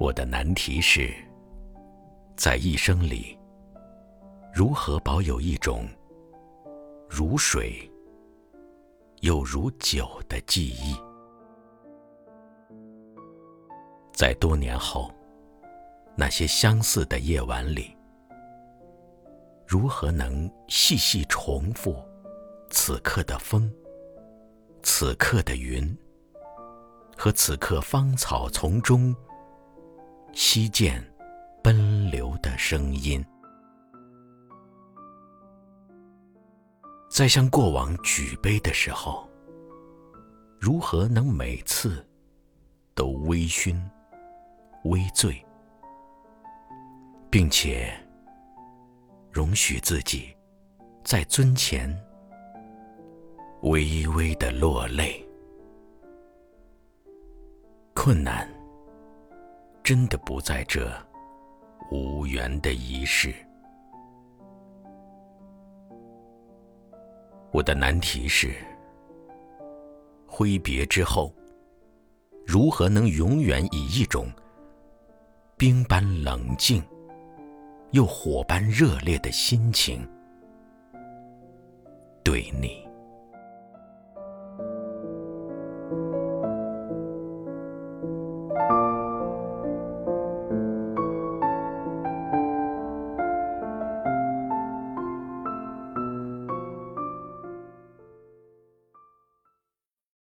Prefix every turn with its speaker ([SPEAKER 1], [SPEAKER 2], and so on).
[SPEAKER 1] 我的难题是，在一生里，如何保有一种如水又如酒的记忆？在多年后，那些相似的夜晚里，如何能细细重复此刻的风、此刻的云和此刻芳草丛中溪涧奔流的声音？在向过往举杯的时候，如何能每次都微醺？微醉，并且容许自己在尊前微微的落泪。困难真的不在这无缘的一世我的难题是挥别之后如何能永远以一种冰般冷静又火般热烈的心情对你？